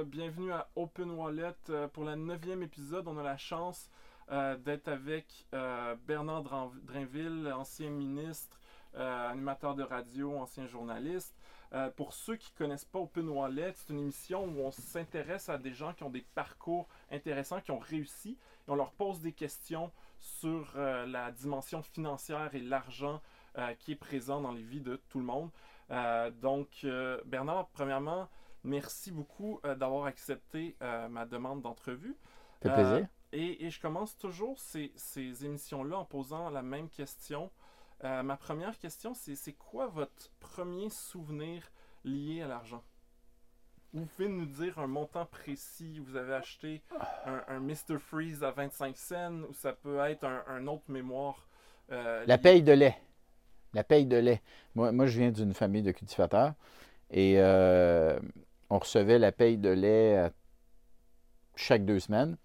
Euh, bienvenue à Open Wallet. Euh, pour la neuvième épisode, on a la chance euh, d'être avec Bernard Drainville, ancien ministre, animateur de radio, ancien journaliste. pour ceux qui ne connaissent pas Open Wallet, c'est une émission où on s'intéresse à des gens qui ont des parcours intéressants, qui ont réussi, et on leur pose des questions sur la dimension financière et l'argent qui est présent dans les vies de tout le monde. donc, Bernard, premièrement, Merci beaucoup euh, d'avoir accepté euh, ma demande d'entrevue. Ça fait plaisir. Euh, et, je commence toujours ces, émissions-là en posant la même question. ma première question, c'est c'est quoi votre premier souvenir lié à l'argent? Vous pouvez nous dire un montant précis. Vous avez acheté un, Mr. Freeze à 25 cents ou ça peut être un, autre mémoire. la paye de lait. La paye de lait. Moi, moi je viens d'une famille de cultivateurs et on recevait la paye de lait euh, chaque deux semaines.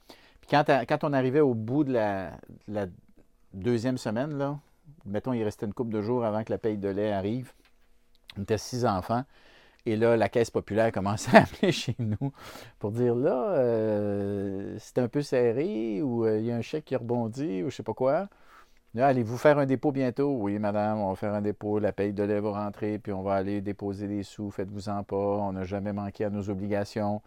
Puis quand, on arrivait au bout de la, deuxième semaine, là, mettons, il restait une couple de jours avant que la paye de lait arrive, on était six enfants. Et là, la Caisse populaire commençait à appeler chez nous pour dire là, euh, c'est un peu serré ou euh, il y a un chèque qui rebondit ou je sais pas quoi. Allez-vous faire un dépôt bientôt? Oui, madame, on va faire un dépôt. La paye de lait va rentrer, puis on va aller déposer des sous. Faites-vous-en pas. On n'a jamais manqué à nos obligations.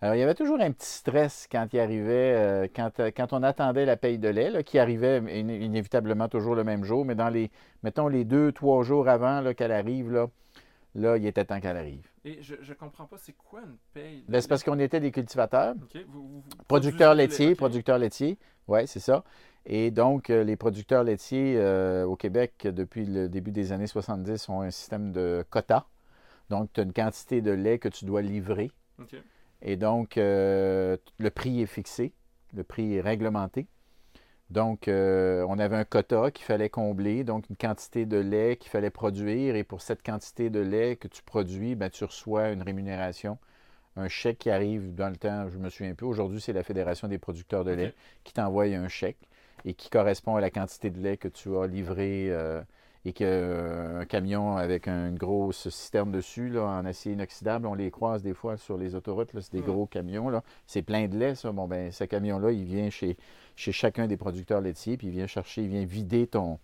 Alors, il y avait toujours un petit stress quand il arrivait, euh, euh, quand, on attendait la paye de lait, qui arrivait inévitablement toujours le même jour, mais dans les, mettons, les deux, trois jours avant qu'elle arrive, là, là, il était temps qu'elle arrive. Et je ne comprends pas, c'est quoi une paye? Ben, c'est parce qu'on était des cultivateurs, producteurs laitiers, producteurs laitiers, oui, c'est ça. Et donc, euh, les producteurs laitiers euh, au Québec, depuis le début des années 70, ont un système de quotas. Donc, tu as une quantité de lait que tu dois livrer. Et donc, euh, le prix est fixé, le prix est réglementé. Donc, on avait un quota qu'il fallait combler, donc une quantité de lait qu'il fallait produire. Et pour cette quantité de lait que tu produis, ben, tu reçois une rémunération un chèque qui arrive dans le temps, je me souviens peu. Aujourd'hui, c'est la Fédération des producteurs de lait qui t'envoie un chèque et qui correspond à la quantité de lait que tu as livré euh, et qu'un euh, camion avec un gros citerne dessus là, en acier inoxydable, on les croise des fois sur les autoroutes, c'est des gros camions. C'est plein de lait, ça. Bon, ben, ce camion-là, il vient chez, chez chacun des producteurs laitiers, puis il vient chercher, il vient vider ton,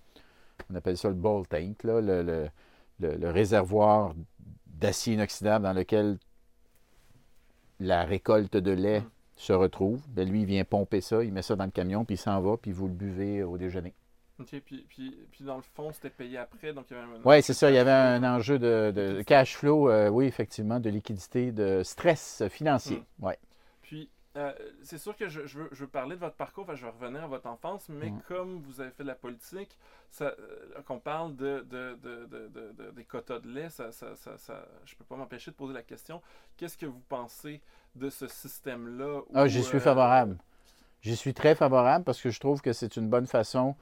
on appelle ça le ball tank, là, le, le réservoir d'acier inoxydable dans lequel la récolte de lait mm se retrouve. Ben, lui, il vient pomper ça, il met ça dans le camion, puis il s'en va, puis vous le buvez au déjeuner. OK, puis, puis, puis dans le fond, c'était payé après, donc il y avait Oui, c'est ça, il y avait un enjeu de, cash flow, euh, oui, effectivement, de liquidité, de stress financier, mm. ouais. Puis, euh, c'est sûr que je, veux, parler de votre parcours, je vais revenir à votre enfance, mais mm. comme vous avez fait de la politique, euh, qu'on parle de, des quotas de lait, ça, ça, je ne peux pas m'empêcher de poser la question, qu'est-ce que vous pensez de ce système-là? Ah, j'y suis euh, favorable. J'y suis très favorable parce que je trouve que c'est une bonne façon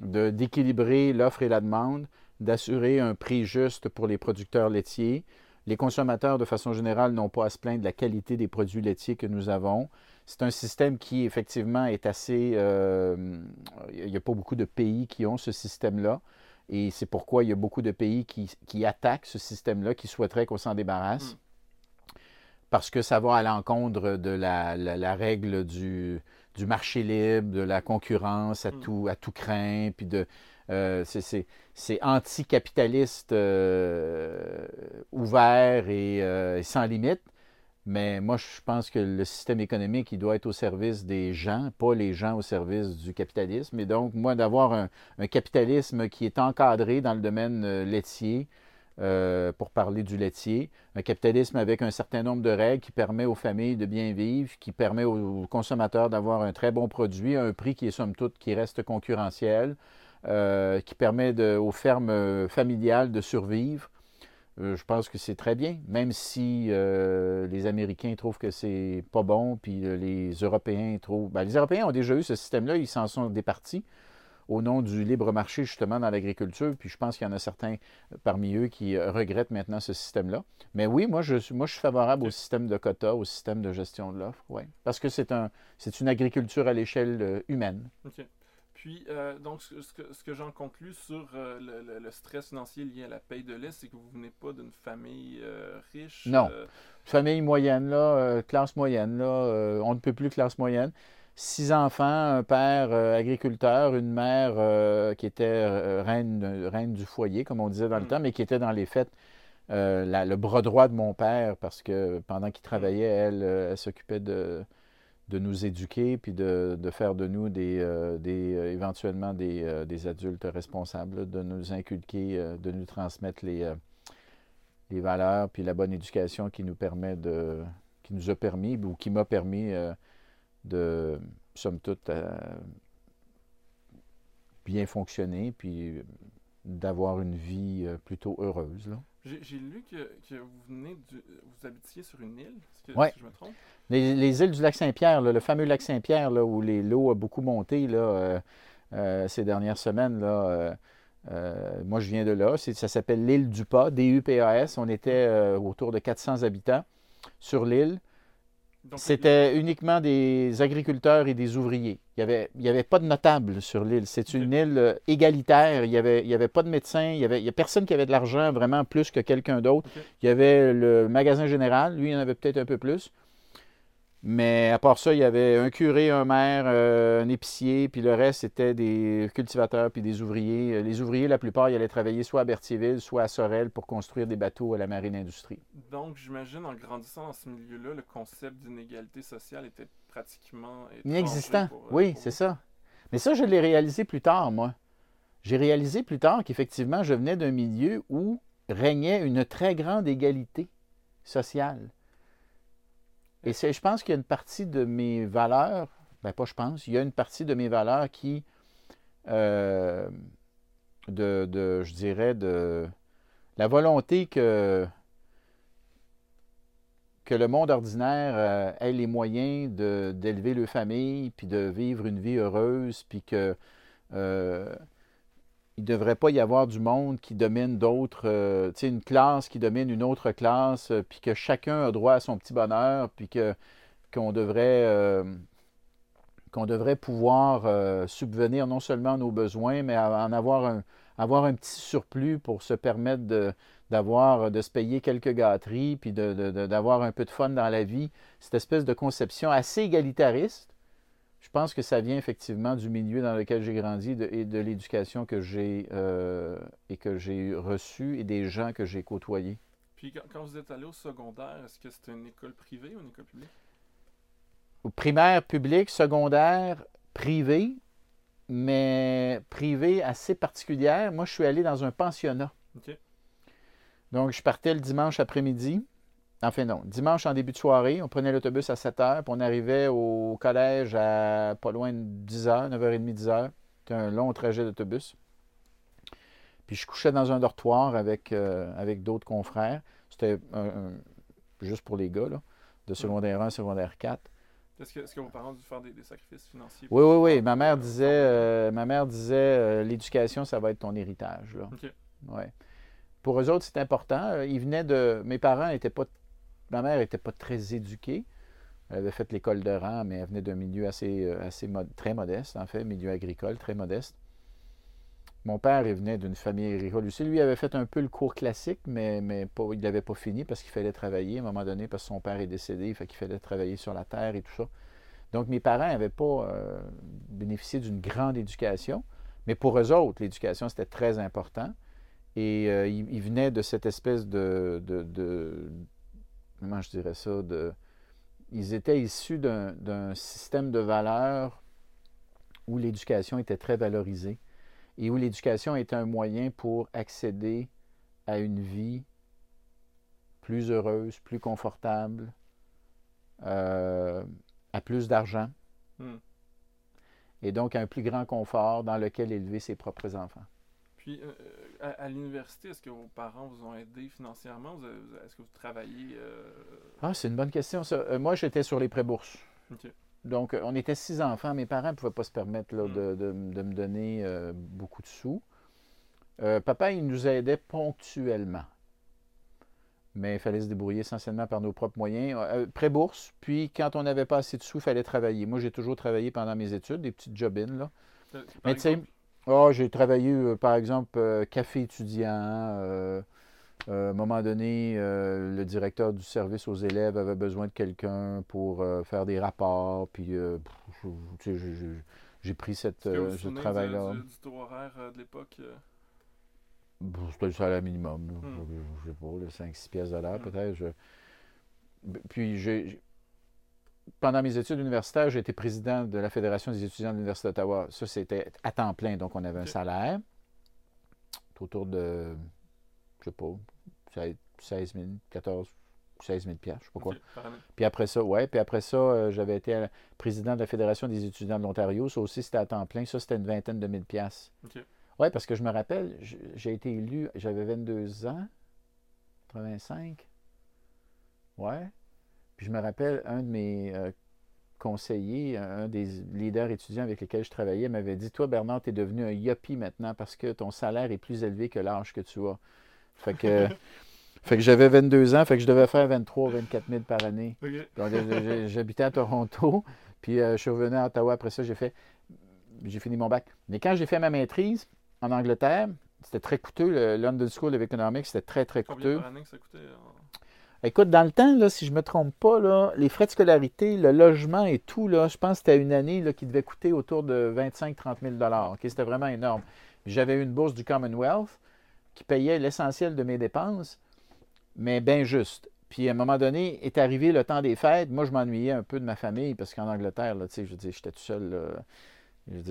d'équilibrer l'offre et la demande, d'assurer un prix juste pour les producteurs laitiers, les consommateurs, de façon générale, n'ont pas à se plaindre de la qualité des produits laitiers que nous avons. C'est un système qui, effectivement, est assez... Euh, il n'y a pas beaucoup de pays qui ont ce système-là. Et c'est pourquoi il y a beaucoup de pays qui, attaquent ce système-là, qui souhaiteraient qu'on s'en débarrasse. Hmm. Parce que ça va à l'encontre de la, règle du, marché libre, de la concurrence à, hmm. tout, à tout craint, puis de, euh, c'est anticapitaliste euh, ouvert euh, et, sans limite. Mais moi, je pense que le système économique, il doit être au service des gens, pas les gens au service du capitalisme. Et donc, moi, d'avoir un, capitalisme qui est encadré dans le domaine laitier, pour parler du laitier, un capitalisme avec un certain nombre de règles qui permet aux familles de bien vivre, qui permet aux consommateurs d'avoir un très bon produit à un prix qui est somme toute qui reste concurrentiel, euh, qui permet aux fermes euh, familiales de survivre. Euh, je pense que c'est très bien, même si les Américains trouvent que c'est pas bon, puis les Européens trouvent. Ben, les Européens ont déjà eu ce système-là, ils s'en sont départis au nom du libre marché, justement, dans l'agriculture. Puis je pense qu'il y en a certains parmi eux qui regrettent maintenant ce système-là. Mais oui, moi, je, moi, je suis favorable au système de quotas, au système de gestion de l'offre, oui. Parce que c'est un, une agriculture à l'échelle humaine. Puis, euh, donc, ce, que, ce que j'en conclus sur euh, le, le- stress financier lié à la paye de lait, c'est que vous venez pas d'une famille euh, riche. Non. euh, Famille moyenne, là, euh, classe moyenne, là, euh, on ne peut plus classe moyenne. Six enfants, un père euh, agriculteur, une mère euh, qui était euh, reine, reine du foyer, comme on disait dans le Mm. temps, mais qui était dans les fêtes la- le bras droit de mon père, parce que pendant qu'il travaillait, elle, elle s'occupait de, de nous éduquer, puis de, de faire de nous des, des, éventuellement des, des adultes responsables, là, de nous inculquer, de nous transmettre les, les valeurs, puis la bonne éducation qui nous permet de, qui nous a permis, ou qui m'a permis de, somme toute, euh, bien fonctionner, puis d'avoir une vie euh, plutôt heureuse. Là. J'ai lu que, que vous venez du, vous habitiez sur une île. Que, Ouais. je me trompe? Les, les îles du lac Saint-Pierre, le fameux lac Saint-Pierre, là, où les l'eau a beaucoup monté là, euh, euh, ces dernières semaines, là, euh, moi je viens de là. Ça s'appelle l'île du Pas, D-U-P-A-S. On était autour de 400 habitants sur l'île. C'était uniquement des agriculteurs et des ouvriers. Il n'y avait, il y avait pas de notables sur l'île. C'est une île euh, égalitaire. Il n'y avait, il y avait pas de médecins. Il n'y avait, il y a personne qui avait de l'argent vraiment plus que quelqu'un d'autre. Il y avait le magasin général. Lui, il en avait peut-être un peu plus. Mais à part ça, il y avait un curé, un maire, euh, un épicier, puis le reste, c'était des cultivateurs puis des ouvriers. Euh, Les ouvriers, la plupart, ils allaient travailler soit à Berthierville, soit à Sorel pour construire des bateaux à la marine industrie. Donc, j'imagine, en grandissant dans ce milieu-là, le concept d'inégalité sociale était pratiquement Inexistant. pour, euh, oui, pour c'est ça. Mais ça, je l'ai réalisé plus tard, moi. J'ai réalisé plus tard qu'effectivement, je venais d'un milieu où régnait une très grande égalité sociale. Et je pense qu'il y a une partie de mes valeurs, ben pas je pense, il y a une partie de mes valeurs qui, euh, de, de, je dirais, de la volonté que, que le monde ordinaire euh, ait les moyens d'élever leur famille, puis de vivre une vie heureuse, puis que euh, il ne devrait pas y avoir du monde qui domine d'autres, euh, une classe qui domine une autre classe, euh, puis que chacun a droit à son petit bonheur, puis qu'on devrait euh, qu'on devrait pouvoir subvenir non seulement à nos besoins, mais en avoir un, petit surplus pour se permettre de, d'avoir, de se payer quelques gâteries, puis d'avoir un peu de fun dans la vie. Cette espèce de conception assez égalitariste, je pense que ça vient effectivement du milieu dans lequel j'ai grandi de- et de l'éducation que j'ai euh, et que j'ai reçue et des gens que j'ai côtoyés. Puis, quand, quand vous êtes allé au secondaire, est-ce que c'était une école privée ou une école publique? Au primaire, public, secondaire, privé, mais privé assez particulière. Moi, je suis allé dans un pensionnat. Donc, je partais le dimanche après-midi. Enfin, non, dimanche en début de soirée. On prenait l'autobus à 7 h, puis on arrivait au collège à pas loin de 10 h, 9h30, 10 h. C'était un long trajet d'autobus. Puis je couchais dans un dortoir avec, euh, avec d'autres confrères. C'était juste pour les gars, là, de secondaire 1, secondaire 4. Est-ce que, vos parents ont dû faire des, des sacrifices financiers? Oui, oui, oui. pouvoir, Ma mère euh, disait, euh, ma mère disait euh, l'éducation, ça va être ton héritage. Là. OK. Ouais. Pour eux autres, c'est important. Euh, Ils venaient de. Mes parents n'étaient pas. Ma mère n'était pas très éduquée. Elle avait fait l'école de rang, mais elle venait d'un milieu assez, euh, très modeste, en fait, milieu agricole, très modeste. Mon père, il venait d'une famille agricole aussi. Lui, avait fait un peu le cours classique, mais, mais pas, il l'avait pas fini parce qu'il fallait travailler à un moment donné, parce que son père est décédé, fait qu'il fallait travailler sur la terre et tout ça. Donc, mes parents n'avaient pas euh, bénéficié d'une grande éducation, mais pour eux autres, l'éducation, c'était très important. Et euh, ils, venaient de cette espèce de- Comment je dirais ça? De, ils étaient issus d'un système de valeurs où l'éducation était très valorisée et où l'éducation était un moyen pour accéder à une vie plus heureuse, plus confortable, euh, à plus d'argent Hmm. et donc à un plus grand confort dans lequel élever ses propres enfants. Puis, euh, à, à l'université, est-ce que vos parents vous ont aidé financièrement? Est-ce que vous travaillez? euh, Ah, c'est une bonne question, ça. Euh, moi, j'étais sur les pré-bourses. Donc, euh, on était six enfants. Mes parents ne pouvaient pas se permettre là, Mm. de, de- de me donner euh, beaucoup de sous. Euh, papa, il nous aidait ponctuellement. Mais il fallait se débrouiller essentiellement par nos propres moyens. Euh, pré-bourse, puis quand on n'avait pas assez de sous, il fallait travailler. Moi, j'ai toujours travaillé pendant mes études, des petites job là. Par Mais tu sais, oh, j'ai travaillé, euh, par exemple, euh, café étudiant. euh, euh, à un moment donné, euh, le directeur du service aux élèves avait besoin de quelqu'un pour euh, faire des rapports. Puis, euh, j'ai- pris cette, ce travail-là. du, du taux horaire de l'époque? Bon, C'était le salaire minimum. Hmm. Je, je sais pas, le 5-6 pièces de l'heure Hmm. peut-être. je- Puis, j'ai- pendant mes études universitaires, j'ai été président de la Fédération des étudiants de l'Université d'Ottawa. Ça, c'était à temps plein. Donc, on avait un salaire autour de, je sais pas, 16 16 000, 14, 16 000 piastres, je sais pas quoi. Puis après ça, ouais, puis après ça, euh, j'avais été président de la Fédération des étudiants de l'Ontario. Ça aussi, c'était à temps plein. Ça, c'était une vingtaine de mille piastres. Ok. Oui, parce que je me rappelle, j'ai été élu, j'avais 22 ans, 85. Ouais. Puis je me rappelle, un de mes euh, conseillers, un des leaders étudiants avec lesquels je travaillais, m'avait dit Toi, Bernard, tu es devenu un yuppie maintenant parce que ton salaire est plus élevé que l'âge que tu as. Fait que, fait que j'avais 22 ans, fait que je devais faire 23 24 000 par année. Donc, euh, j'habitais à Toronto, puis euh, je suis revenu à Ottawa. Après ça, j'ai fait, j'ai fini mon bac. Mais quand j'ai fait ma maîtrise en Angleterre, c'était très coûteux. Le London School of Economics, c'était très, très Combien coûteux. par année que ça coûtait? Écoute, dans le temps, si je ne me trompe pas, les frais de scolarité, le logement et tout, là, je pense que c'était une année qui devait coûter autour de 25-30 000 OK? C'était vraiment énorme. J'avais une bourse du Commonwealth qui payait l'essentiel de mes dépenses, mais bien juste. Puis à un moment donné, est arrivé le temps des fêtes. Moi, je m'ennuyais un peu de ma famille parce qu'en Angleterre, là, je j'étais tout seul.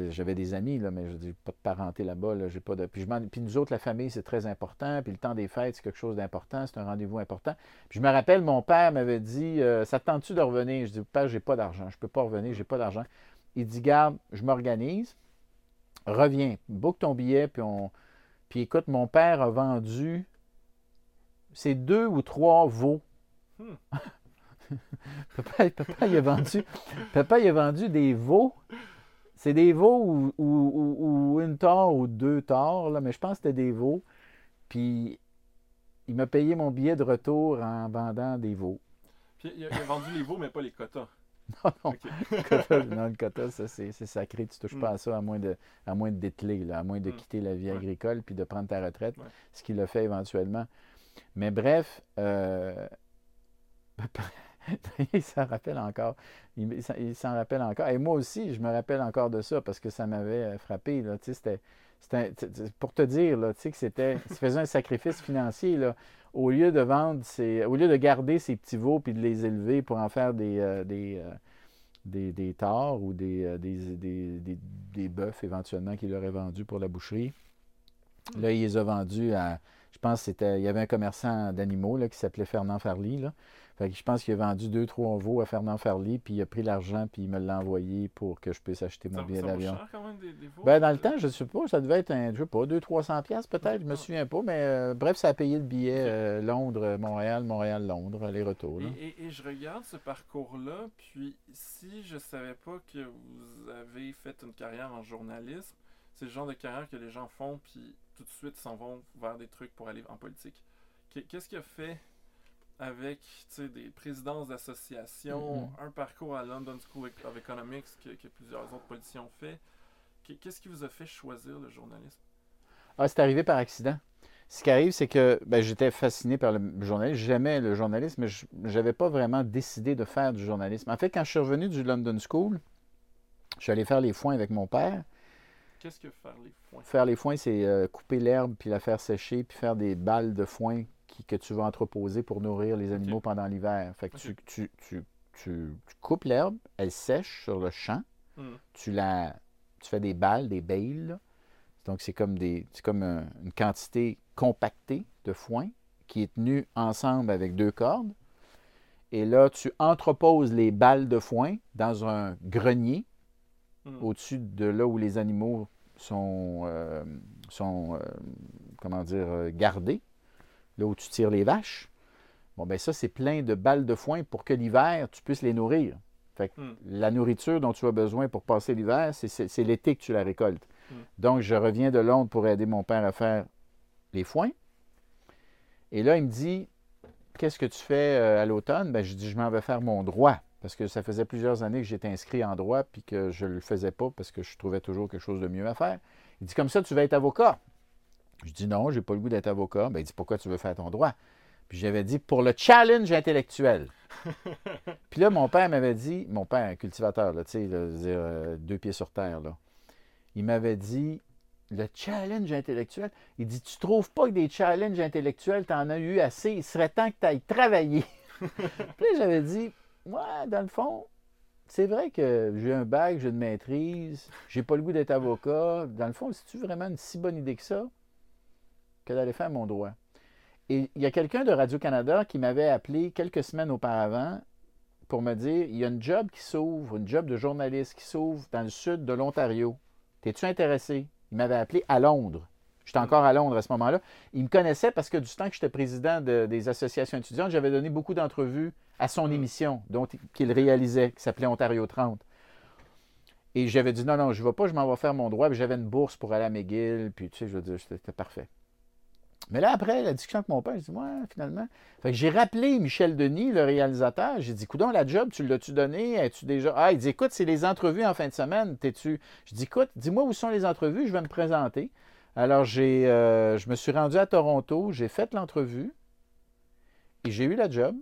J'avais des amis, là, mais je dire, pas de parenté là-bas. Là, j'ai pas de... puis, je puis nous autres, la famille, c'est très important. Puis le temps des fêtes, c'est quelque chose d'important. C'est un rendez-vous important. Puis je me rappelle, mon père m'avait dit euh, Ça te tente-tu de revenir Je dis Père, j'ai pas d'argent. Je peux pas revenir, j'ai pas d'argent. Il dit Garde, je m'organise. Reviens, book ton billet. Puis, on... puis écoute, mon père a vendu c'est deux ou trois veaux. Hmm. papa, papa, il a vendu, papa, il a vendu des veaux. C'est des veaux ou, ou- ou- ou une tore ou deux torts, là, mais je pense que c'était des veaux. Puis il m'a payé mon billet de retour en vendant des veaux. Puis il a, il a vendu les veaux, mais pas les quotas. Non, non, Ok. le quota, non, le quota, ça, c'est c'est sacré. Tu touches Mm. pas à ça à moins de, à moins de dételer, là, à moins de Mm. quitter la vie Ouais. agricole puis de prendre ta retraite, Ouais. ce qu'il a fait éventuellement. Mais bref, euh, il s'en rappelle encore. Il, il s'en- rappelle encore. Et moi aussi, je me rappelle encore de ça parce que ça m'avait euh, frappé. Là. Tu sais, c'était, c'était- tu- tu- pour te dire là, tu sais, que c'était, il faisait un sacrifice financier. Là. Au lieu de vendre, ses- au lieu de garder ses petits veaux puis de les élever pour en faire des, euh, des, euh, des, des ou des, euh, des, des, des, des bœufs éventuellement qu'il aurait vendus pour la boucherie. Là, il les a vendus à. Je pense que c'était. Il y avait un commerçant d'animaux là, qui s'appelait Fernand Farly. Là. Fait que je pense qu'il a vendu deux, trois veaux à Fernand Farly, puis il a pris l'argent, puis il me l'a envoyé pour que je puisse acheter mon Ça, billet d'avion. Ben, dans le temps, je ne sais pas, ça devait être un, je sais pas, 200-300 pièces peut-être, je me souviens pas, mais euh, bref, ça a payé le billet euh, Londres-Montréal, Montréal-Londres, aller-retour. Et, et- et je regarde ce parcours-là, puis si je savais pas que vous avez fait une carrière en journalisme, c'est le genre de carrière que les gens font, puis tout de suite s'en vont vers des trucs pour aller en politique. Qu'est- Qu'est-ce qui a fait avec des présidences d'associations, Mhm. un parcours à London School of Economics que, que plusieurs autres politiciens ont fait? Qu'est- Qu'est-ce qui vous a fait choisir le journalisme? Ah, c'est arrivé par accident. Ce qui arrive, c'est que ben, j'étais fasciné par le journalisme. J'aimais le journalisme, mais je n'avais pas vraiment décidé de faire du journalisme. En fait, quand je suis revenu du London School, je suis allé faire les foins avec mon père. Qu'est-ce que faire les foins? Faire les foins, c'est euh, couper l'herbe, puis la faire sécher, puis faire des balles de foin qui- que tu vas entreposer pour nourrir les animaux pendant l'hiver. Fait que tu, tu, tu, tu- tu coupes l'herbe, elle sèche sur le champ, Hmm. tu la tu fais des balles, des bales. Donc c'est comme des c'est comme un- une quantité compactée de foin qui est tenue ensemble avec deux cordes. Et là, tu entreposes les balles de foin dans un grenier Hmm. au-dessus de là où les animaux sont, euh, sont euh, comment dire, euh, gardés, là où tu tires les vaches. Bon, ben ça, c'est plein de balles de foin pour que l'hiver, tu puisses les nourrir. Fait que Hmm. la nourriture dont tu as besoin pour passer l'hiver, c'est- l'été que tu la récoltes. Mm. Donc, je reviens de Londres pour aider mon père à faire les foins. Et là, il me dit Qu'est-ce que tu fais euh, à l'automne ben, Je dis Je m'en vais faire mon droit. parce que ça faisait plusieurs années que j'étais inscrit en droit puis que je ne le faisais pas parce que je trouvais toujours quelque chose de mieux à faire. Il dit comme ça, tu vas être avocat. Je dis non, j'ai pas le goût d'être avocat. Ben, il dit pourquoi tu veux faire ton droit? Puis j'avais dit pour le challenge intellectuel. puis là, mon père m'avait dit, mon père, un cultivateur, là, tu sais, euh, deux pieds sur terre, là, il m'avait dit le challenge intellectuel? Il dit Tu trouves pas que des challenges intellectuels, tu en as eu assez, il serait temps que tu ailles travailler. puis là, j'avais dit Moi, dans le fond, c'est vrai que j'ai un bac, j'ai une maîtrise, j'ai pas le goût d'être avocat. Dans le fond, c'est-tu vraiment une si bonne idée que ça? Que d'aller faire mon droit? Et il y a quelqu'un de Radio-Canada qui m'avait appelé quelques semaines auparavant pour me dire il y a une job qui s'ouvre, une job de journaliste qui s'ouvre dans le sud de l'Ontario. Es-tu intéressé? Il m'avait appelé à Londres. J'étais encore à Londres à ce moment-là. Il me connaissait parce que du temps que j'étais président des associations étudiantes, j'avais donné beaucoup d'entrevues à son émission dont, qu'il réalisait, qui s'appelait Ontario 30. Et j'avais dit non, non, je ne vais pas, je m'en vais faire mon droit. J'avais une bourse pour aller à McGill, puis tu sais, je veux dire, c'était parfait. Mais là, après la discussion avec mon père, je dis, ouais, finalement. Fait que j'ai rappelé Michel Denis, le réalisateur. J'ai dit, coudon, la job, tu l'as-tu donné? As-tu déjà. Ah, il dit, écoute, c'est les entrevues en fin de semaine. T'es-tu. Je dis, écoute, dis-moi où sont les entrevues, je vais me présenter. Alors, j'ai, euh, je me suis rendu à Toronto, j'ai fait l'entrevue et j'ai eu la job.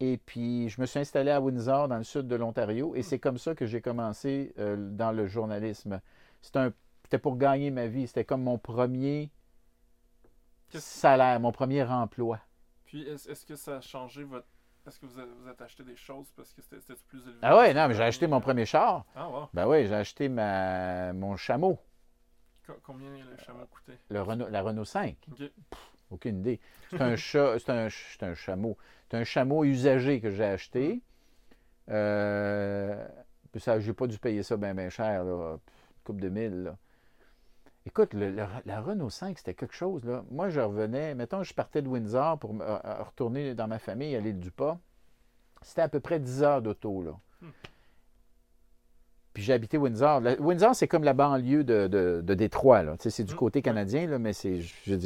Et puis, je me suis installé à Windsor, dans le sud de l'Ontario, et c'est comme ça que j'ai commencé euh, dans le journalisme. C'était pour gagner ma vie. C'était comme mon premier salaire, mon premier emploi. Puis, est-ce que ça a changé votre. Est-ce que vous avez, acheté des choses parce que c'était plus élevé? Ah ouais, non, mais j'ai acheté mon premier char. Ah ouais. Ben oui, j'ai acheté ma, mon chameau. combien le chameau coûtait? Le Renault, la Renault 5. OK. aucune idée. C'est un, c'est un, un, chameau. C'est un chameau usagé que j'ai acheté. Euh, ça, j'ai pas dû payer ça bien, bien cher, là. Une coupe de mille, là. Écoute, la Renault 5, c'était quelque chose. Là. Moi, je revenais, mettons, je partais de Windsor pour me, retourner dans ma famille, aller du pas. C'était à peu près 10 heures d'auto. Là. Hmm. Puis j'ai habité Windsor. Windsor, c'est comme la banlieue de, de, Détroit. Là. c'est du hmm. côté canadien, là, mais c'est,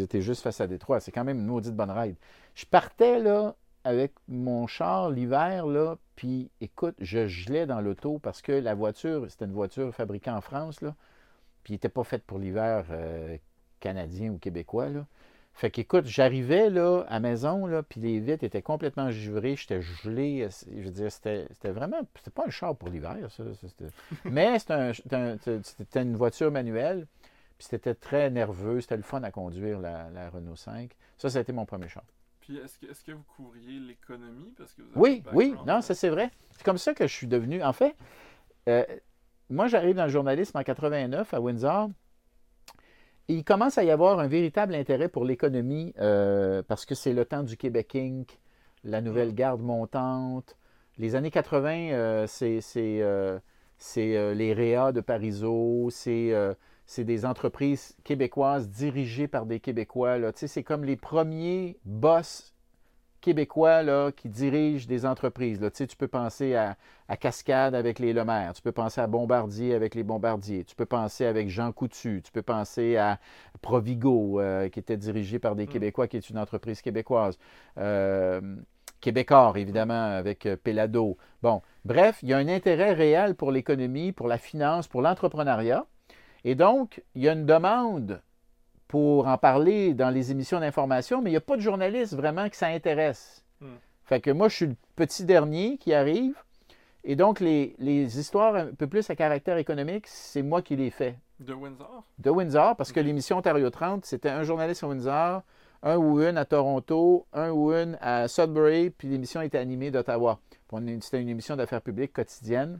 t'es juste face à Détroit. C'est quand même une maudite bonne ride. Je partais là avec mon char l'hiver, là, puis écoute, je gelais dans l'auto parce que la voiture, c'était une voiture fabriquée en France, là puis il n'était pas fait pour l'hiver euh, canadien ou québécois. Là. Fait qu'écoute, j'arrivais là, à la maison, là, puis les vitres étaient complètement givrées, j'étais gelé. Euh, je veux dire, c'était, vraiment. C'était pas un char pour l'hiver, ça. mais c'était, une voiture manuelle, puis c'était très nerveux, c'était le fun à conduire, la, Renault 5. Ça, ça a été mon premier char. Puis est-ce que, est que, vous couvriez l'économie? Parce que oui, oui, non, ça c'est vrai. C'est comme ça que je suis devenu. En fait, euh, moi, j'arrive dans le journalisme en 89 à Windsor. Et il commence à y avoir un véritable intérêt pour l'économie euh, parce que c'est le temps du Québec Inc., la nouvelle mm. garde montante. Les années 80, euh, c'est euh, les REA de Parizeau, c'est des entreprises québécoises dirigées par des Québécois. C'est comme les premiers boss québécois là, qui dirigent des entreprises. Là. Tu, sais, tu peux penser à, Cascade avec les Lemaire, tu peux penser à Bombardier avec les Bombardiers, tu peux penser avec Jean Coutu, tu peux penser à Provigo, euh, qui était dirigé par des mm. Québécois, qui est une entreprise québécoise. Euh, Québécois, évidemment, avec euh, Pelado. Bon, bref, il y a un intérêt réel pour l'économie, pour la finance, pour l'entrepreneuriat. Et donc, il y a une demande pour en parler dans les émissions d'information, mais il n'y a pas de journaliste vraiment qui ça intéresse. Hmm. Fait que moi, je suis le petit dernier qui arrive. Et donc, les, histoires un peu plus à caractère économique, c'est moi qui les fais. De Windsor? De Windsor, parce que l'émission Ontario 30, c'était un journaliste à Windsor, un ou une à Toronto, un ou une à Sudbury, puis l'émission était animée d'Ottawa. C'était une émission d'affaires publiques quotidienne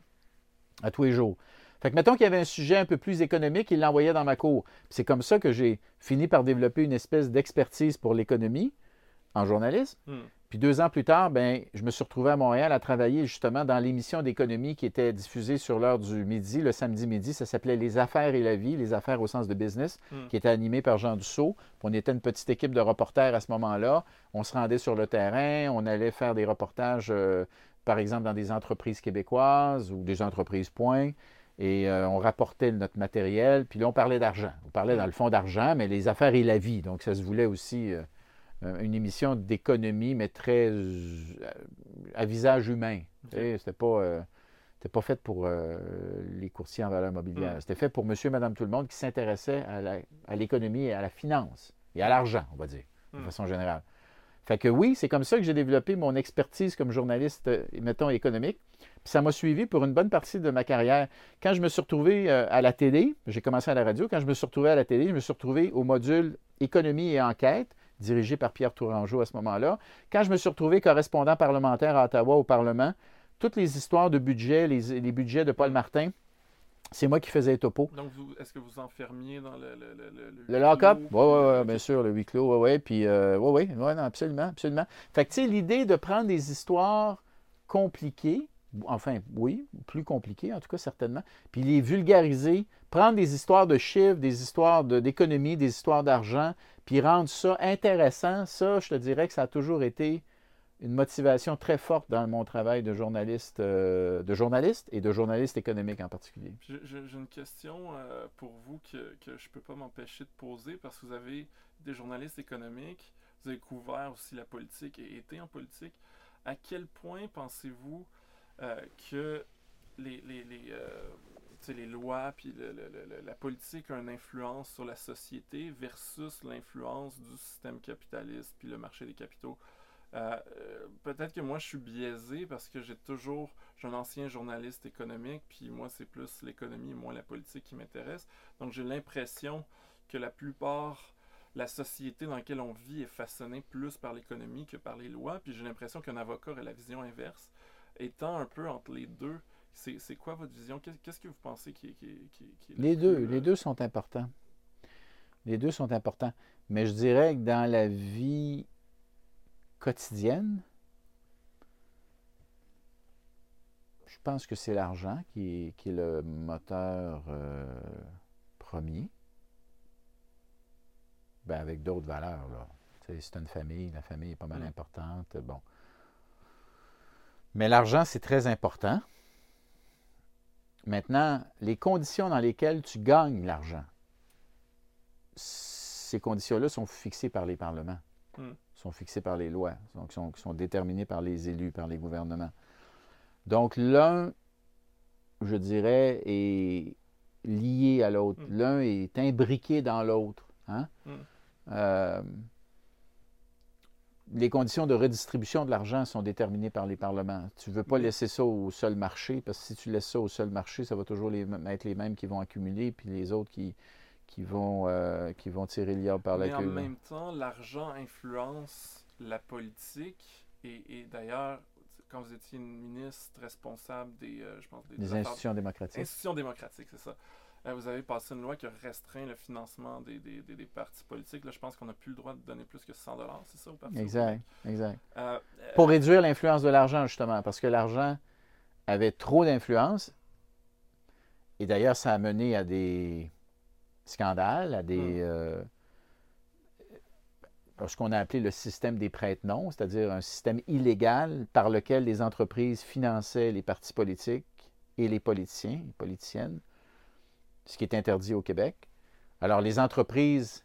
à tous les jours. Fait que mettons qu'il y avait un sujet un peu plus économique, il l'envoyait dans ma cour. C'est comme ça que j'ai fini par développer une espèce d'expertise pour l'économie en journalisme. Hmm. Puis deux ans plus tard, ben, je me suis retrouvé à Montréal à travailler justement dans l'émission d'économie qui était diffusée sur l'heure du midi, le samedi midi. Ça s'appelait Les affaires et la vie, les affaires au sens de business, hmm. qui était animée par Jean Dussault. on était une petite équipe de reporters à ce moment-là. On se rendait sur le terrain, on allait faire des reportages, euh, par exemple, dans des entreprises québécoises ou des entreprises point et euh, on rapportait notre matériel, puis là, on parlait d'argent. On parlait dans le fond d'argent, mais les affaires et la vie. Donc, ça se voulait aussi euh, une émission d'économie, mais très euh, à visage humain. C'était pas, euh, c'était pas fait pour euh, les courtiers en valeur mobilière. C'était fait pour monsieur, madame, tout le monde qui s'intéressait à l'économie et à la finance et à l'argent, on va dire, de façon générale. Fait que oui, c'est comme ça que j'ai développé mon expertise comme journaliste, euh, mettons, économique. Puis ça m'a suivi pour une bonne partie de ma carrière. Quand je me suis retrouvé euh, à la télé, j'ai commencé à la radio, quand je me suis retrouvé à la télé, je me suis retrouvé au module économie et enquête, dirigé par Pierre Tourangeau à ce moment-là. Quand je me suis retrouvé correspondant parlementaire à Ottawa au Parlement, toutes les histoires de budget, les, les budgets de Paul Martin, c'est moi qui faisais les topos. Donc, est-ce que vous enfermiez dans le. Le, le, le, Le lock-up? Oui, oui, euh, bien sûr, le huis clos, oui, oui. Puis, euh, oui, oui, ouais, non, absolument, absolument. Fait que, tu sais, l'idée de prendre des histoires compliquées, enfin, oui, plus compliquées, en tout cas, certainement, puis les vulgariser, prendre des histoires de chiffres, des histoires de- d'économie, des histoires d'argent, puis rendre ça intéressant, ça, je te dirais que ça a toujours été une motivation très forte dans mon travail de journaliste, euh, de journaliste et de journaliste économique en particulier. J'ai une question euh, pour vous que, je ne peux pas m'empêcher de poser parce que vous avez des journalistes économiques, vous avez couvert aussi la politique et été en politique. À quel point pensez-vous euh, que les, les, lois puis le- la politique ont une influence sur la société versus l'influence du système capitaliste puis le marché des capitaux? Euh, euh, peut-être que moi je suis biaisé parce que j'ai toujours, j'ai un ancien journaliste économique, puis moi c'est plus l'économie et moins la politique qui m'intéresse. Donc j'ai l'impression que la plupart, la société dans laquelle on vit est façonnée plus par l'économie que par les lois, puis j'ai l'impression qu'un avocat aurait la vision inverse. Étant un peu entre les deux, c'est c'est quoi votre vision? Qu'est- Qu'est-ce que vous pensez qui est, qui est Les deux, plus, les euh, deux sont importants. Les deux sont importants. Mais je dirais que dans la vie quotidienne, je pense que c'est l'argent qui est, qui est le moteur euh, premier. Ben, avec d'autres valeurs, là. C'est une famille, la famille est pas mal Mm. importante. Bon. Mais l'argent, c'est très important. Maintenant, les conditions dans lesquelles tu gagnes l'argent, ces conditions-là sont fixées par les parlements, Mm. Sont fixées par les lois, donc sont, sont déterminées par les élus, par les gouvernements. Donc l'un, je dirais, est lié à l'autre. Mm. L'un est imbriqué dans l'autre. hein? Mm. Euh, les conditions de redistribution de l'argent sont déterminées par les parlements. Tu ne veux pas Oui. laisser ça au seul marché, parce que si tu laisses ça au seul marché, ça va toujours les, être les mêmes qui vont accumuler, puis les autres qui, qui, vont, euh, qui vont tirer liard par la Mais en queue. là. même temps, l'argent influence la politique et, et d'ailleurs, quand vous étiez une ministre responsable des, euh, je pense, des, affaires- institutions démocratiques. institutions démocratiques, c'est ça. Euh, vous avez passé une loi qui a restreint le financement des, des, des- partis politiques. Là, je pense qu'on n'a plus le droit de donner plus que 100 c'est ça, au Exact, Québec? exact. Euh, Pour réduire l'influence de l'argent, justement, parce que l'argent avait trop d'influence. Et d'ailleurs, ça a mené à des scandales, à des. Hmm. euh, ce qu'on a appelé le système des prête-noms, c'est-à-dire un système illégal par lequel les entreprises finançaient les partis politiques et les politiciens, les politiciennes, ce qui est interdit au Québec. Alors, les entreprises,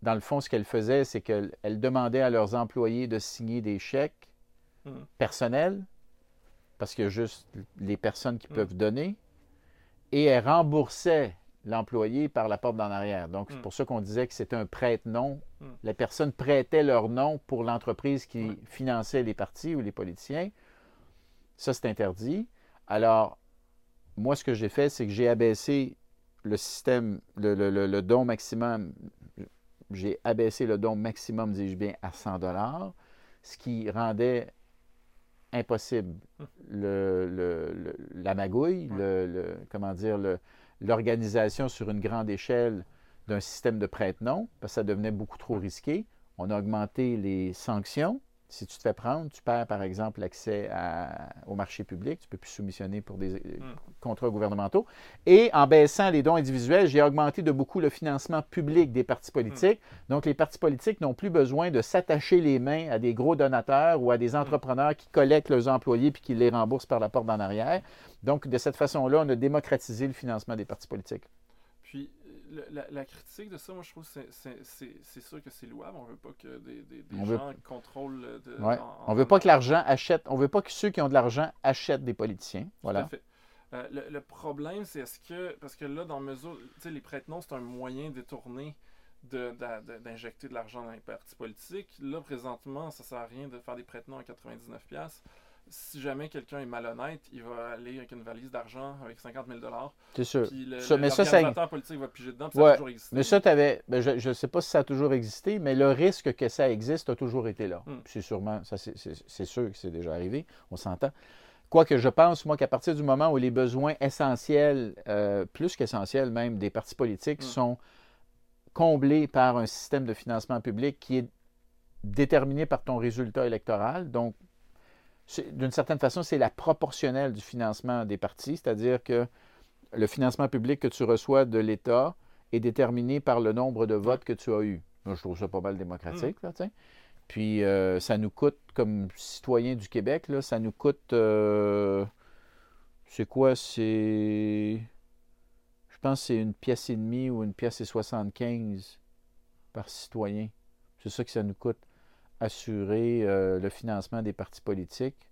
dans le fond, ce qu'elles faisaient, c'est qu'elles elles demandaient à leurs employés de signer des chèques Mhm. personnels, parce qu'il y a juste les personnes qui Mm. peuvent donner, et elles remboursaient l'employé par la porte d'en arrière. Donc, c'est Mm. pour ça qu'on disait que c'était un prête-nom. Mm. Les personnes prêtaient leur nom pour l'entreprise qui finançait les partis ou les politiciens. Ça, c'est interdit. Alors, moi, ce que j'ai fait, c'est que j'ai abaissé le système, le, le- le- le don maximum, j'ai abaissé le don maximum, dis-je bien, à 100 dollars, ce qui rendait impossible le, le- le- la magouille, le, le- comment dire, le- l'organisation sur une grande échelle d'un système de prête-nom, parce que ça devenait beaucoup trop risqué. On a augmenté les sanctions. Si tu te fais prendre, tu perds par exemple l'accès au marché public, tu ne peux plus soumissionner pour des euh, contrats gouvernementaux. Et en baissant les dons individuels, j'ai augmenté de beaucoup le financement public des partis politiques. Donc les partis politiques n'ont plus besoin de s'attacher les mains à des gros donateurs ou à des entrepreneurs qui collectent leurs employés puis qui les remboursent par la porte d'en arrière. Donc de cette façon-là, on a démocratisé le financement des partis politiques. Le- la, la critique de ça, moi, je trouve que c'est- sûr que c'est louable. On veut pas que des, des, des On veut- gens contrôlent. De, Ouais. en- On veut en- pas que l'argent achète, on veut pas que ceux qui ont de l'argent achètent des politiciens. Tout à Voilà. fait. Euh, le, le problème, c'est est-ce que. Parce que là, dans mesure. Tu sais, les prête-noms, c'est un moyen détourné de- d'a- de- d'injecter de, l'argent dans les partis politiques. Là, présentement, ça sert à rien de faire des prête-noms à 99$. Si jamais quelqu'un est malhonnête, il va aller avec une valise d'argent avec 50 000 C'est sûr. Puis le, Ça- mais ça, ça- politique va piger dedans, puis ça a toujours existé. Mais ça, t'avais- ben, je ne sais pas si ça a toujours existé, mais le risque que ça existe a toujours été là. Mm. Puis C'est sûrement, ça, c'est- sûr que c'est déjà arrivé, on s'entend. Quoique je pense, moi, qu'à partir du moment où les besoins essentiels, euh, plus qu'essentiels même, des partis politiques Mm. sont comblés par un système de financement public qui est déterminé par ton résultat électoral. Donc, d'une certaine façon, c'est la proportionnelle du financement des partis, c'est-à-dire que le financement public que tu reçois de l'État est déterminé par le nombre de votes que tu as eu. Moi, je trouve ça pas mal démocratique. Là, tu sais. Puis euh, ça nous coûte, comme citoyens du Québec, là, ça nous coûte. euh, c'est quoi C'est. Je pense que c'est une pièce et demie ou une pièce et 75 par citoyen. C'est ça que ça nous coûte assurer euh, le financement des partis politiques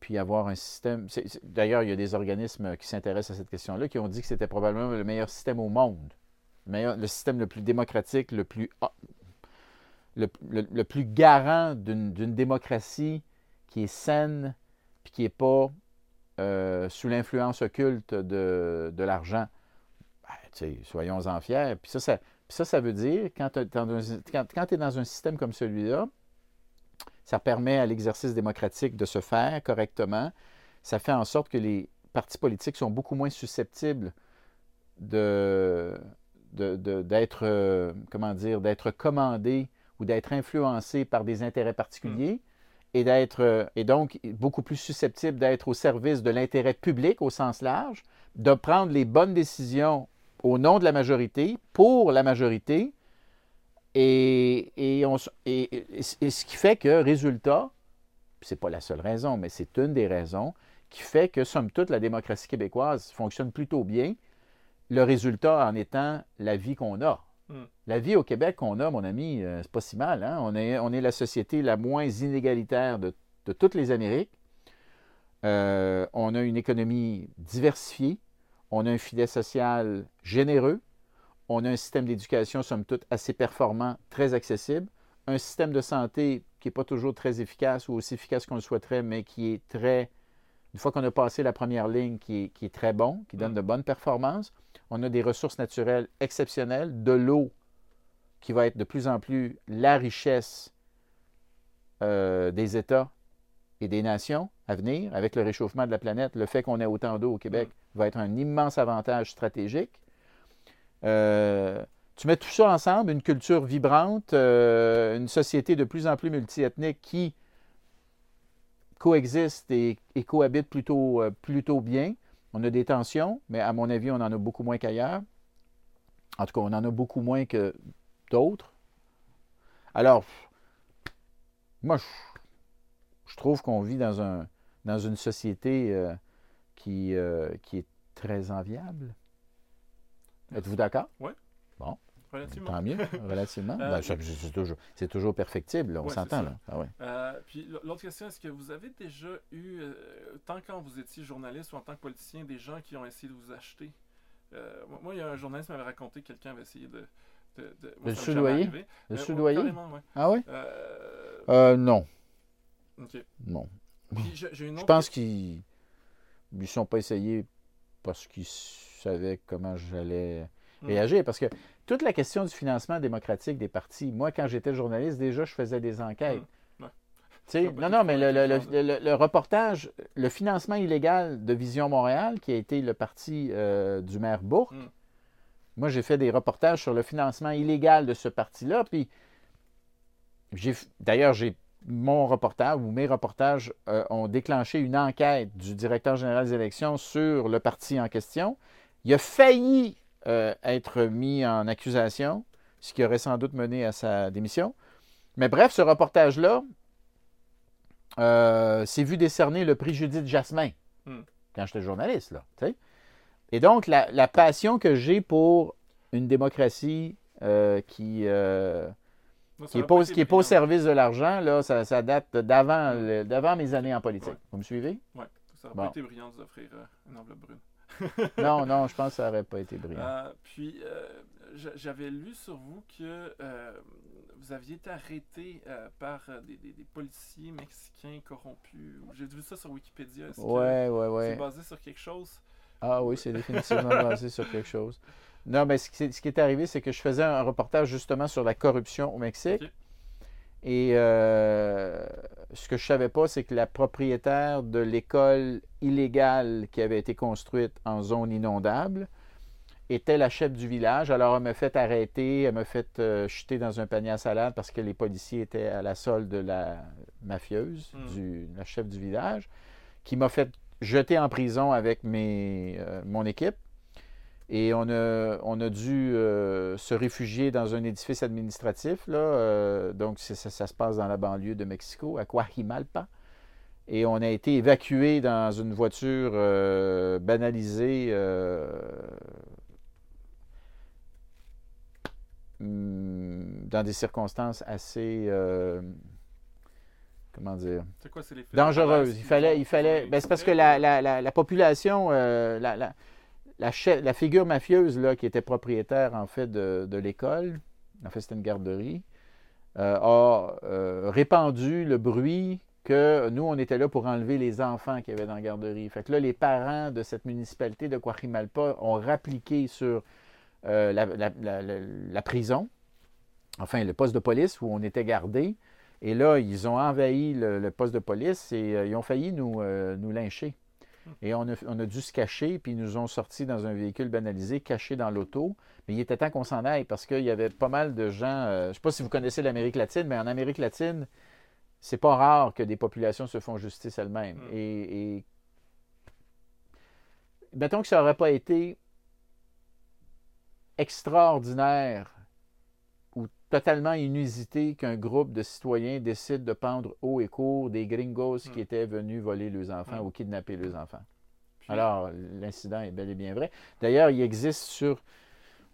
puis avoir un système. D'ailleurs, il y a des organismes qui s'intéressent à cette question-là qui ont dit que c'était probablement le meilleur système au monde. Le, système le plus démocratique, le plus, ah, le, plus garant d'une démocratie qui est saine puis qui n'est pas euh, sous l'influence occulte de, de l'argent. Ben, Soyons-en fiers. Puis ça, ça, puis ça, ça veut dire, quand tu es dans un système comme celui-là, ça permet à l'exercice démocratique de se faire correctement. Ça fait en sorte que les partis politiques sont beaucoup moins susceptibles de, de- de- d'être, euh, comment dire, d'être commandés ou d'être influencés par des intérêts particuliers et, d'être, et donc beaucoup plus susceptibles d'être au service de l'intérêt public au sens large, de prendre les bonnes décisions au nom de la majorité, pour la majorité, et, et, on s- et- et- et ce qui fait que, résultat, c'est pas la seule raison, mais c'est une des raisons, qui fait que, somme toute, la démocratie québécoise fonctionne plutôt bien, le résultat en étant la vie qu'on a. Mm. La vie au Québec qu'on a, mon ami, euh, c'est pas si mal. hein? On, est, on est la société la moins inégalitaire de, de toutes les Amériques. Euh, on a une économie diversifiée. On a un filet social généreux. On a un système d'éducation, somme toute, assez performant, très accessible. Un système de santé qui n'est pas toujours très efficace ou aussi efficace qu'on le souhaiterait, mais qui est très, une fois qu'on a passé la première ligne, qui est, qui est très bon, qui donne Mm. de bonnes performances. On a des ressources naturelles exceptionnelles, de l'eau qui va être de plus en plus la richesse euh, des États et des nations à venir, avec le réchauffement de la planète, le fait qu'on ait autant d'eau au Québec va être un immense avantage stratégique. Euh, tu mets tout ça ensemble, une culture vibrante, euh, une société de plus en plus multiethnique qui coexiste et, et cohabite plutôt, euh, plutôt bien. On a des tensions, mais à mon avis, on en a beaucoup moins qu'ailleurs. En tout cas, on en a beaucoup moins que d'autres. Alors, moi, je, je trouve qu'on vit dans, un, dans une société euh, qui, euh, qui est très enviable. Êtes-vous d'accord? Relativement. Tant mieux, relativement. Euh, Ben, c'est toujours, toujours perfectible, là, on s'entend. Ah ouais. Puis l'autre question, est-ce que vous avez déjà eu, tant quand vous étiez journaliste ou en tant que politicien, des gens qui ont essayé de vous acheter? Moi- il y a un journaliste qui m'avait raconté que quelqu'un avait essayé de. de, de- moi, Le soudoyer? Le Euh, soudoyer? ouais. Ah oui? Euh, Euh, non, ok. non. Je pense qu'ils ne sont pas essayés parce qu'ils savaient comment j'allais Hmm. réagir. Parce que toute la question du financement démocratique des partis, moi, quand j'étais journaliste, déjà, je faisais des enquêtes. Hmm. Ouais. Non, non, mais le, reportage, le financement illégal de Vision Montréal, qui a été le parti euh, du maire Bourque, Hmm. moi, j'ai fait des reportages sur le financement illégal de ce parti-là. Puis, d'ailleurs, j'ai mon reportage ou mes reportages euh, ont déclenché une enquête du directeur général des élections sur le parti en question. Il a failli euh, être mis en accusation, ce qui aurait sans doute mené à sa démission. Mais bref, ce reportage-là euh, s'est vu décerner le prix Judith Jasmin Hmm. quand j'étais journaliste. Là. Et donc, la, la passion que j'ai pour une démocratie qui, qui n'est aurait pas, qui est pas au service de l'argent, là, ça, ça date d'avant le- d'avant mes années en politique. Ouais. Vous me suivez? Ouais, ça aurait Bon. pas été brillant de vous offrir euh, une enveloppe brune. Non, non, je pense que ça n'aurait pas été brillant. Euh, puis, euh, j'a- j'avais lu sur vous que euh, vous aviez été arrêté par des, des- des policiers mexicains corrompus. J'ai vu ça sur Wikipédia. Est-ce que Ouais, ouais, c'est basé sur quelque chose? Ah oui, c'est définitivement basé sur quelque chose. Non, mais ce qui, ce qui est arrivé, c'est que je faisais un reportage justement sur la corruption au Mexique. Et euh, ce que je savais pas, c'est que la propriétaire de l'école illégale qui avait été construite en zone inondable était la chef du village. Alors, elle m'a fait arrêter, elle m'a fait euh, jeter dans un panier à salade parce que les policiers étaient à la solde de la mafieuse, Mm. du, la chef du village, qui m'a fait jeter en prison avec mes, euh, mon équipe. Et on a, on a dû euh, se réfugier dans un édifice administratif. Là, euh, donc, ça, ça se passe dans la banlieue de Mexico, à Coajimalpa. Et on a été évacué dans une voiture euh, banalisée. hum, dans des circonstances assez, comment dire, C'est quoi, c'est les faits dangereuse. Est-ce Il fallait, il fallait. ben, c'est parce que la, la, la, la population, la, figure mafieuse là, qui était propriétaire en fait de, l'école, en fait c'était une garderie, euh, a euh, répandu le bruit que nous, on était là pour enlever les enfants qu'il y avait dans la garderie. Fait les parents de cette municipalité de Coajimalpa ont rappliqué sur euh, la, prison, enfin le poste de police où on était gardés. Et là, ils ont envahi le, poste de police et ils ont failli nous, nous lyncher. Et on a, on a dû se cacher, puis ils nous ont sortis dans un véhicule banalisé, caché dans l'auto. Mais il était temps qu'on s'en aille parce qu'il y avait pas mal de gens. euh, je ne sais pas si vous connaissez l'Amérique latine, mais en Amérique latine, c'est pas rare que des populations se font justice elles-mêmes. Mm. Et, et mettons que ça n'aurait pas été extraordinaire totalement inusité qu'un groupe de citoyens décide de pendre haut et court des gringos Mm. qui étaient venus voler leurs enfants Mm. ou kidnapper leurs enfants. Puis- Alors, l'incident est bel et bien vrai. D'ailleurs, il existe sur.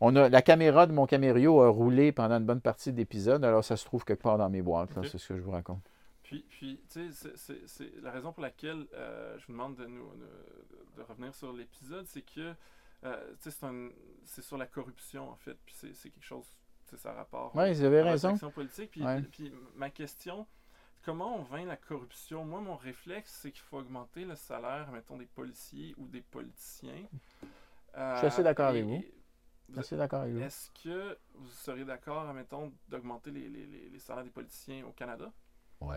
On a, la caméra de mon camério a roulé pendant une bonne partie de l'épisode, alors ça se trouve quelque part dans mes boîtes, c'est ce que je vous raconte. Puis, puis tu sais, c'est- la raison pour laquelle euh, je vous demande de, nous, de, de revenir sur l'épisode, c'est que, euh, tu sais, c'est sur la corruption, en fait, puis c'est quelque chose, ça a rapport Oui, vous avez à raison. action politique. Puis, Ouais. puis ma question, comment on vainc la corruption? Moi, mon réflexe, c'est qu'il faut augmenter le salaire, mettons, des policiers ou des politiciens. Je suis assez d'accord Euh, avec vous. et- Je suis assez d'accord avec vous. Est-ce que vous seriez d'accord, mettons, d'augmenter les, les- les- les salaires des politiciens au Canada? Oui.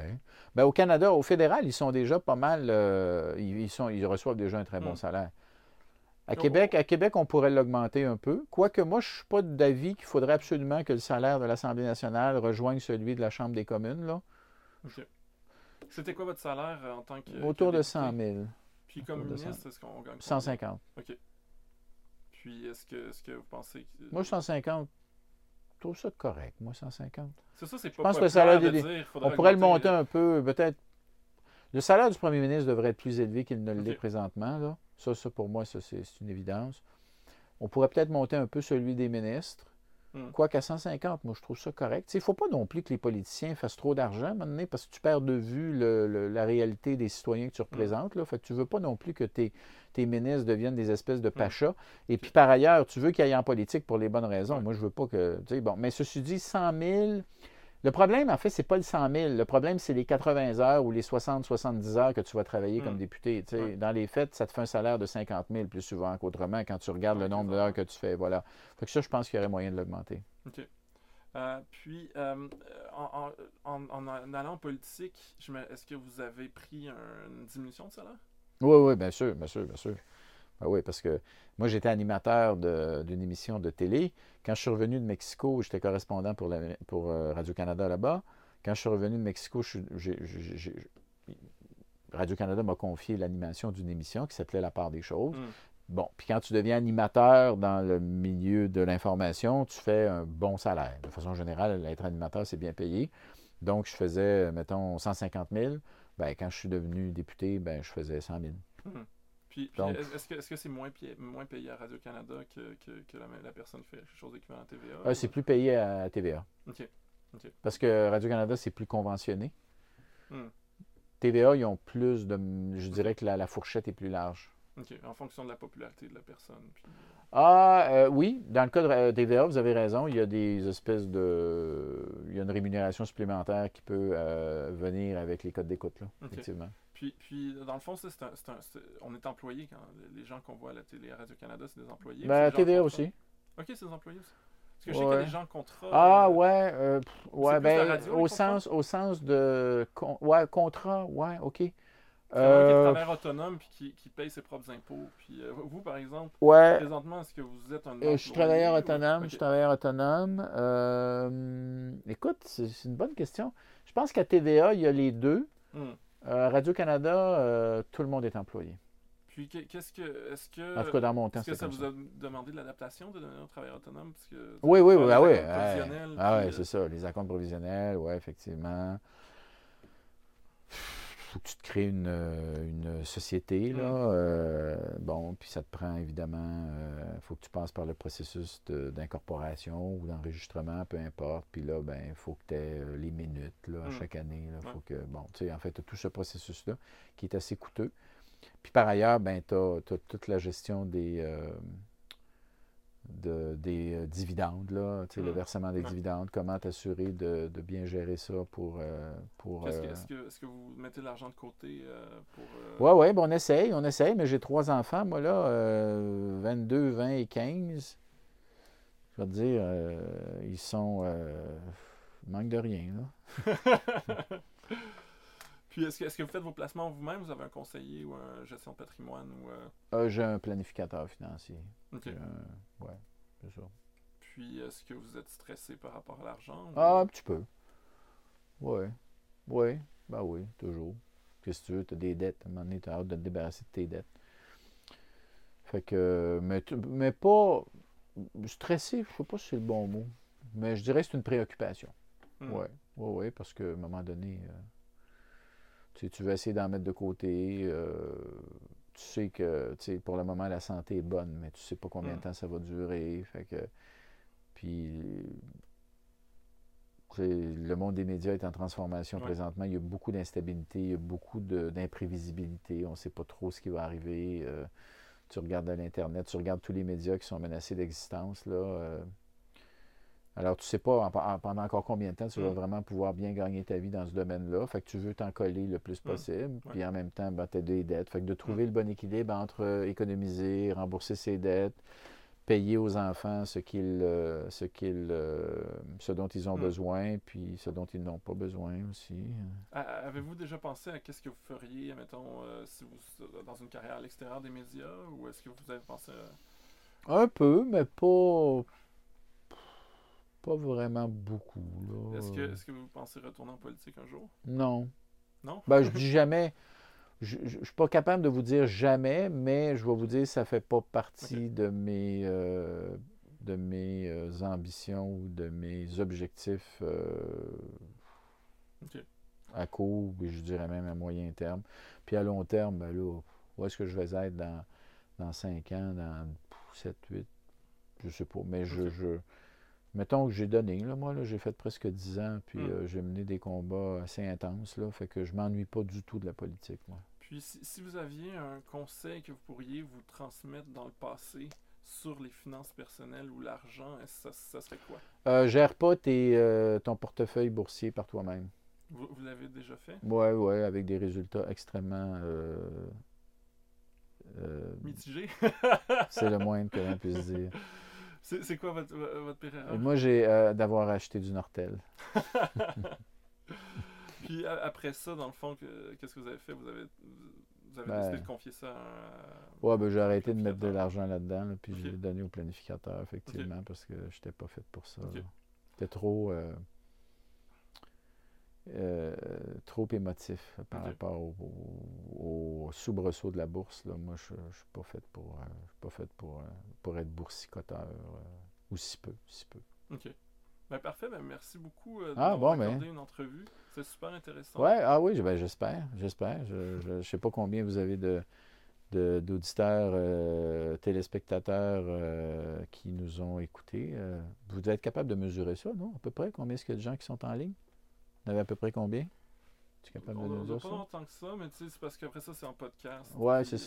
Ben, au Canada, au fédéral, ils sont déjà pas mal. euh, ils, ils sont, ils reçoivent déjà un très bon Mm. salaire. À Donc, Québec, à Québec, on pourrait l'augmenter un peu. Quoique moi, je ne suis pas d'avis qu'il faudrait absolument que le salaire de l'Assemblée nationale rejoigne celui de la Chambre des communes. Là. Ok. C'était quoi votre salaire euh, en tant que. Autour que de député? 100 000. Puis comme ministre, est-ce qu'on gagne combien? 150. Puis est-ce que, est-ce que vous pensez que. Moi, 150, je trouve ça correct. Moi, 150. C'est ça, c'est pas Je pense que le salaire de dire, On pourrait le monter un peu, peut-être. Le salaire du premier ministre devrait être plus élevé qu'il ne l'est Ok. présentement. Là. Ça, ça, pour moi, ça, c'est c'est une évidence. On pourrait peut-être monter un peu celui des ministres. Hmm. Quoiqu'à 150, moi, je trouve ça correct. Il ne faut pas non plus que les politiciens fassent trop d'argent à un moment donné, parce que tu perds de vue le- le- la réalité des citoyens que tu représentes. Là. Fait que tu ne veux pas non plus que tes, tes ministres deviennent des espèces de pachas. Et puis, par ailleurs, tu veux qu'ils aillent en politique pour les bonnes raisons. Moi, je veux pas que... Bon, mais ceci dit, 100 000... Le problème, en fait, c'est pas le 100 000. Le problème, c'est les 80 heures ou les 60-70 heures que tu vas travailler comme Mm. député. Dans les faits, ça te fait un salaire de 50 000 plus souvent qu'autrement quand tu regardes le nombre d'heures que tu fais. Voilà. Fait que ça, je pense qu'il y aurait moyen de l'augmenter. Euh, puis, euh, en, en- en- en allant en politique, est-ce que vous avez pris un- une diminution de salaire? Oui, oui, bien sûr, bien sûr, bien sûr. Ben oui, parce que moi, j'étais animateur d'une émission de télé. Quand je suis revenu de Mexico, j'étais correspondant pour, la- pour euh, Radio-Canada là-bas. Quand je suis revenu de Mexico, Radio-Canada m'a confié l'animation d'une émission qui s'appelait La part des choses. Mm. Bon, puis quand tu deviens animateur dans le milieu de l'information, tu fais un bon salaire. De façon générale, être animateur, c'est bien payé. Donc, je faisais, mettons, 150 000. Ben, quand je suis devenu député, ben, je faisais 100 000. Puis, est-ce que c'est moins, payé à Radio-Canada que, que, que la, la personne qui fait quelque chose d'équivalent à TVA? Ah, c'est plus payé à TVA. OK. Parce que Radio-Canada, c'est plus conventionné. Hmm. TVA, ils ont plus de. Je dirais que la, la fourchette est plus large. OK. En fonction de la popularité de la personne. Puis, Ah, euh, oui, dans le cas de euh, TVA, vous avez raison, il y a des espèces de. Il y a une rémunération supplémentaire qui peut euh, venir avec les codes d'écoute, là, effectivement. Puis, puis, dans le fond, ça, c'est un, c'est un- c'est- on est employé quand les gens qu'on voit à la télé à Radio-Canada, c'est des employés. Ben, TVA aussi. OK, c'est des employés aussi. Parce que je sais qu'il y Ouais. a des gens contrat. Ah, euh, ouais, euh, pff, ouais, ben, radio, au, sens, au sens de. con- ouais, contrat, ouais, OK. Travailleur qui Euh, travaille autonome puis qui, qui paye ses propres impôts. Puis euh, vous, par exemple, ouais, présentement, est-ce que vous êtes un Euh, je suis travailleur autonome. Je suis travailleur autonome. Euh, écoute, c'est c'est une bonne question. Je pense qu'à TVA, il y a les deux. Hmm. Euh, Radio-Canada, euh, tout le monde est employé. Puis que- qu'est-ce que est-ce que En tout cas, dans mon temps, est-ce que ça vous a demandé de l'adaptation de devenir un travailleur autonome? Parce que Oui, oui, oui, les ah oui. Ah ouais, euh, c'est ça. Les acomptes provisionnels, oui, effectivement. Faut que tu te crées une, euh, une société, là. Euh, bon, puis ça te prend évidemment, il faut que tu passes par le processus de- d'incorporation ou d'enregistrement, peu importe. Puis là, ben, il faut que tu aies euh, les minutes, là, à Mm. chaque année. Là, Ouais. faut que, bon, tu sais, en fait, t'as tout ce processus-là qui est assez coûteux. Puis par ailleurs, ben, tu as, toute la gestion des, euh, de- des euh, dividendes, là, le Mm. versement des dividendes, comment t'assurer de, de bien gérer ça pour... euh, pour Est-ce que, euh, est-ce que, vous mettez de l'argent de côté euh, pour Oui, oui, ben on essaye, on essaye, mais j'ai trois enfants, moi, là, euh, 22, 20 et 15. Je vais te dire, ils sont... Ils manquent de rien, là. Puis est-ce que, est-ce que vous faites vos placements vous-même? Vous avez un conseiller ou un gestion de patrimoine ou euh, Euh, j'ai un planificateur financier. OK. Un- ouais, c'est ça. Puis est-ce que vous êtes stressé par rapport à l'argent ou- Ah, un petit peu. Oui. Oui. Ben oui, toujours. Qu'est-ce que tu veux? Tu as des dettes. À un moment donné, tu as hâte de te débarrasser de tes dettes. Fait que. Mais, mais pas. Stressé, je sais pas si c'est le bon mot. Mais je dirais que c'est une préoccupation. Hmm. Oui. Oui, oui, parce qu'à un moment donné, euh, tu tu veux essayer d'en mettre de côté. euh, tu sais que pour le moment, la santé est bonne, mais tu sais pas combien de Mm. temps ça va durer. Fait que. Puis. le monde des médias est en transformation Ouais. présentement. Il y a beaucoup d'instabilité, il y a beaucoup de- d'imprévisibilité. On ne sait pas trop ce qui va arriver. euh, tu regardes à l'Internet, tu regardes tous les médias qui sont menacés d'existence. Là, euh, alors, tu ne sais pas en- en- pendant encore combien de temps tu vas Mm. vraiment pouvoir bien gagner ta vie dans ce domaine-là. Fait que tu veux t'en coller le plus Mm. possible. Puis en même temps, ben, tu as des dettes. Fait que de trouver le bon équilibre entre euh, économiser, rembourser ses dettes, payer aux enfants ce qu'ils, euh, ce qu'ils, euh, ce dont ils ont Mm. besoin, puis ce dont ils n'ont pas besoin aussi. Avez-vous déjà pensé à qu'est-ce que vous feriez, mettons, euh, si vous dans une carrière à l'extérieur des médias, ou est-ce que vous avez pensé à... Un peu, mais pas, pas vraiment beaucoup. Est-ce que, est-ce que vous pensez retourner en politique un jour? Non. Non? Ben, je dis jamais. Je ne suis pas capable de vous dire jamais, mais je vais vous dire ça fait pas partie de mes, euh, de mes euh, ambitions ou de mes objectifs euh, à court, et je dirais même à moyen terme. Puis à long terme, ben là, où est-ce que je vais être dans, dans 5 ans, dans 7, 8, je sais pas. Mais je, je mettons que j'ai donné, là, moi, là, j'ai fait presque 10 ans, puis Hmm. euh, j'ai mené des combats assez intenses, là, fait que je m'ennuie pas du tout de la politique, moi. Puis si, si vous aviez un conseil que vous pourriez vous transmettre dans le passé sur les finances personnelles ou l'argent, ça, ça serait quoi? Euh, gère pas tes, euh, ton portefeuille boursier par toi-même. Vous, vous l'avez déjà fait? Ouais, ouais, avec des résultats extrêmement... euh, euh, Mitigé c'est le moindre que l'on puisse dire. C'est quoi votre, votre pire erreur Et moi, j'ai euh, d'avoir acheté du Nortel. Puis après ça, dans le fond, que- qu'est-ce que vous avez fait? Vous avez, vous avez Ben, décidé de confier ça à un... Ouais, ben j'ai arrêté de mettre de l'argent là-dedans, là, puis je l'ai donné au planificateur, effectivement, parce que je n'étais pas fait pour ça. C'était trop, euh, euh, trop émotif par rapport au, au- au soubresaut de la bourse. Là. Moi, je ne suis pas fait pour, euh, pas fait pour, euh, pour être boursicoteur, ou si peu, si peu. Ok. Ben, parfait, ben, merci beaucoup de Ah, ben. une entrevue. C'est super intéressant. Ouais, ah oui, ben, j'espère, j'espère. Je ne sais pas combien vous avez de, d'auditeurs, euh, téléspectateurs euh, qui nous ont écoutés. Euh, vous devez être capable de mesurer ça, non? À peu près? Combien est-ce qu'il y a de gens qui sont en ligne? En avez à peu près combien? Tu es capable On de nous dire pas ça? longtemps que ça, mais tu sais, c'est parce qu'après ça, c'est en podcast. Ouais, c'est